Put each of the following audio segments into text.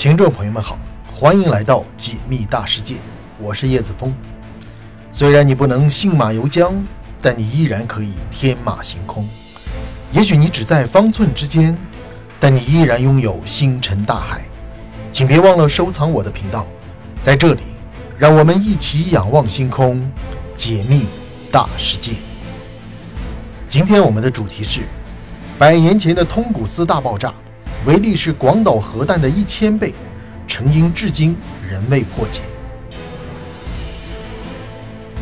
听众朋友们好，欢迎来到解密大世界，我是叶子峰。虽然你不能信马由缰，但你依然可以天马行空。也许你只在方寸之间，但你依然拥有星辰大海。请别忘了收藏我的频道，在这里，让我们一起仰望星空，解密大世界。今天我们的主题是百年前的通古斯大爆炸。威力是广岛核弹的一千倍，成因至今仍未破解。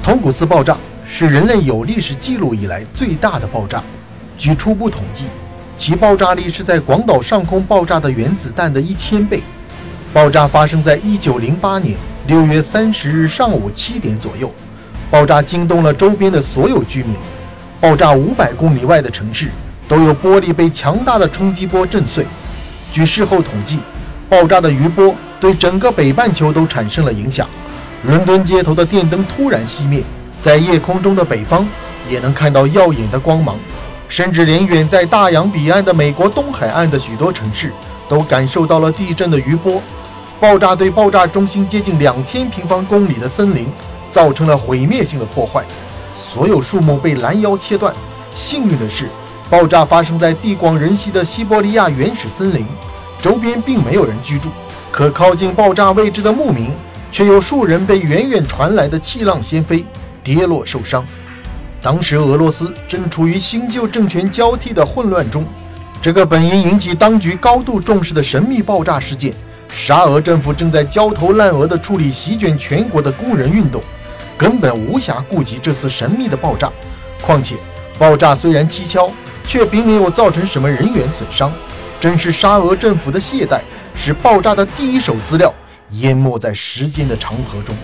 铜鼓寺爆炸是人类有历史记录以来最大的爆炸，据初步统计，其爆炸力是在广岛上空爆炸的原子弹的一千倍。爆炸发生在一九零八年六月三十日上午七点左右，爆炸惊动了周边的所有居民。爆炸五百公里外的城市都有玻璃被强大的冲击波震碎。据事后统计，爆炸的余波对整个北半球都产生了影响。伦敦街头的电灯突然熄灭，在夜空中的北方也能看到耀眼的光芒，甚至连远在大洋彼岸的美国东海岸的许多城市都感受到了地震的余波。爆炸对爆炸中心接近两千平方公里的森林造成了毁灭性的破坏，所有树木被拦腰切断。幸运的是。爆炸发生在地广人稀的西伯利亚原始森林，周边并没有人居住。可靠近爆炸位置的牧民，却有数人被远远传来的气浪掀飞，跌落受伤。当时俄罗斯正处于新旧政权交替的混乱中，这个本应引起当局高度重视的神秘爆炸事件，沙俄政府正在焦头烂额地处理席卷全国的工人运动，根本无暇顾及这次神秘的爆炸。况且，爆炸虽然蹊跷。却并没有造成什么人员损伤，正是沙俄政府的懈怠，使爆炸的第一手资料淹没在时间的长河中。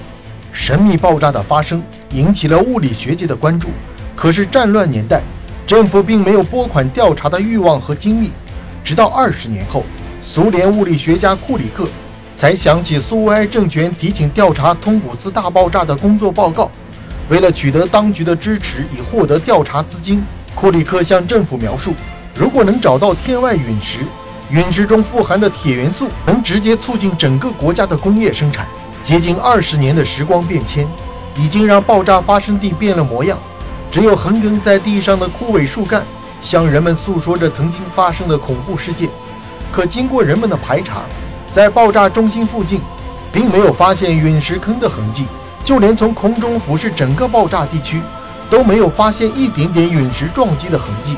神秘爆炸的发生引起了物理学界的关注，可是战乱年代，政府并没有拨款调查的欲望和精力。直到二十年后，苏联物理学家库里克才想起苏维埃政权提请调查通古斯大爆炸的工作报告，为了取得当局的支持，以获得调查资金。库里克向政府描述，如果能找到天外陨石，陨石中富含的铁元素能直接促进整个国家的工业生产。接近二十年的时光变迁，已经让爆炸发生地变了模样。只有横亘在地上的枯萎树干，向人们诉说着曾经发生的恐怖事件。可经过人们的排查，在爆炸中心附近，并没有发现陨石坑的痕迹，就连从空中俯视整个爆炸地区。都没有发现一点点陨石撞击的痕迹。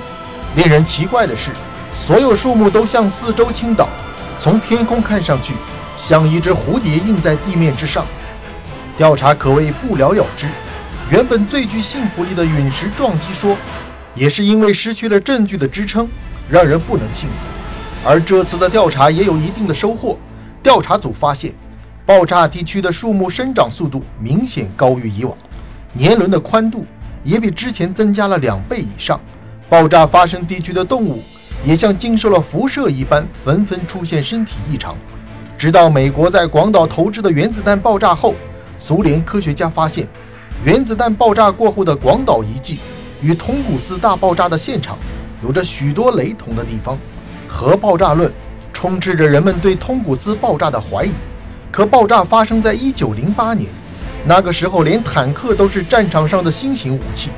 令人奇怪的是，所有树木都向四周倾倒，从天空看上去像一只蝴蝶印在地面之上。调查可谓不了了之。原本最具信服力的陨石撞击说，也是因为失去了证据的支撑，让人不能信服。而这次的调查也有一定的收获。调查组发现，爆炸地区的树木生长速度明显高于以往，年轮的宽度。也比之前增加了两倍以上。爆炸发生地区的动物也像经受了辐射一般，纷纷出现身体异常。直到美国在广岛投掷的原子弹爆炸后，苏联科学家发现，原子弹爆炸过后的广岛遗迹与通古斯大爆炸的现场有着许多雷同的地方。核爆炸论充斥着人们对通古斯爆炸的怀疑。可爆炸发生在一九零八年。那个时候，连坦克都是战场上的新型武器，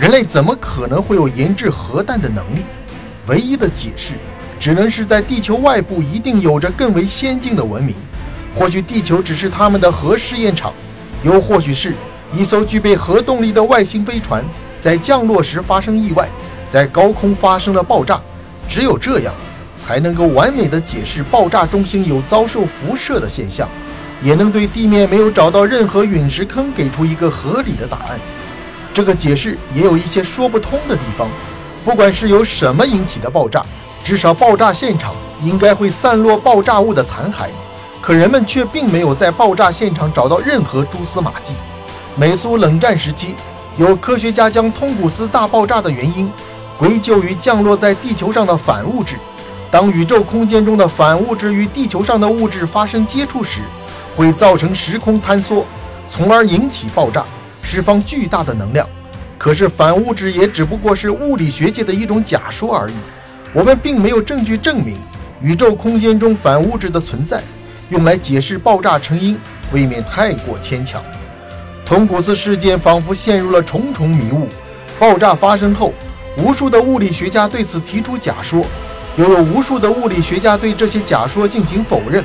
人类怎么可能会有研制核弹的能力？唯一的解释，只能是在地球外部一定有着更为先进的文明。或许地球只是他们的核试验场，又或许是一艘具备核动力的外星飞船在降落时发生意外，在高空发生了爆炸。只有这样，才能够完美的解释爆炸中心有遭受辐射的现象。也能对地面没有找到任何陨石坑给出一个合理的答案。这个解释也有一些说不通的地方。不管是由什么引起的爆炸，至少爆炸现场应该会散落爆炸物的残骸。可人们却并没有在爆炸现场找到任何蛛丝马迹。美苏冷战时期，有科学家将通古斯大爆炸的原因归咎于降落在地球上的反物质。当宇宙空间中的反物质与地球上的物质发生接触时，会造成时空坍缩，从而引起爆炸，释放巨大的能量。可是反物质也只不过是物理学界的一种假说而已。我们并没有证据证明宇宙空间中反物质的存在，用来解释爆炸成因，未免太过牵强。通古斯事件仿佛陷入了重重迷雾。爆炸发生后，无数的物理学家对此提出假说，又有无数的物理学家对这些假说进行否认。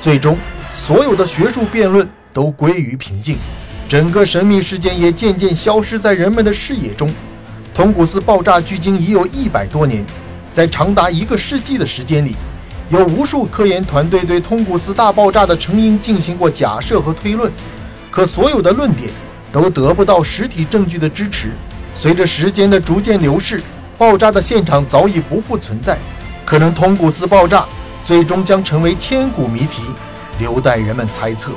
最终，所有的学术辩论都归于平静，整个神秘事件也渐渐消失在人们的视野中。通古斯爆炸距今已有一百多年，在长达一个世纪的时间里，有无数科研团队对通古斯大爆炸的成因进行过假设和推论，可所有的论点都得不到实体证据的支持。随着时间的逐渐流逝，爆炸的现场早已不复存在，可能通古斯爆炸。最终将成为千古谜题，留待人们猜测。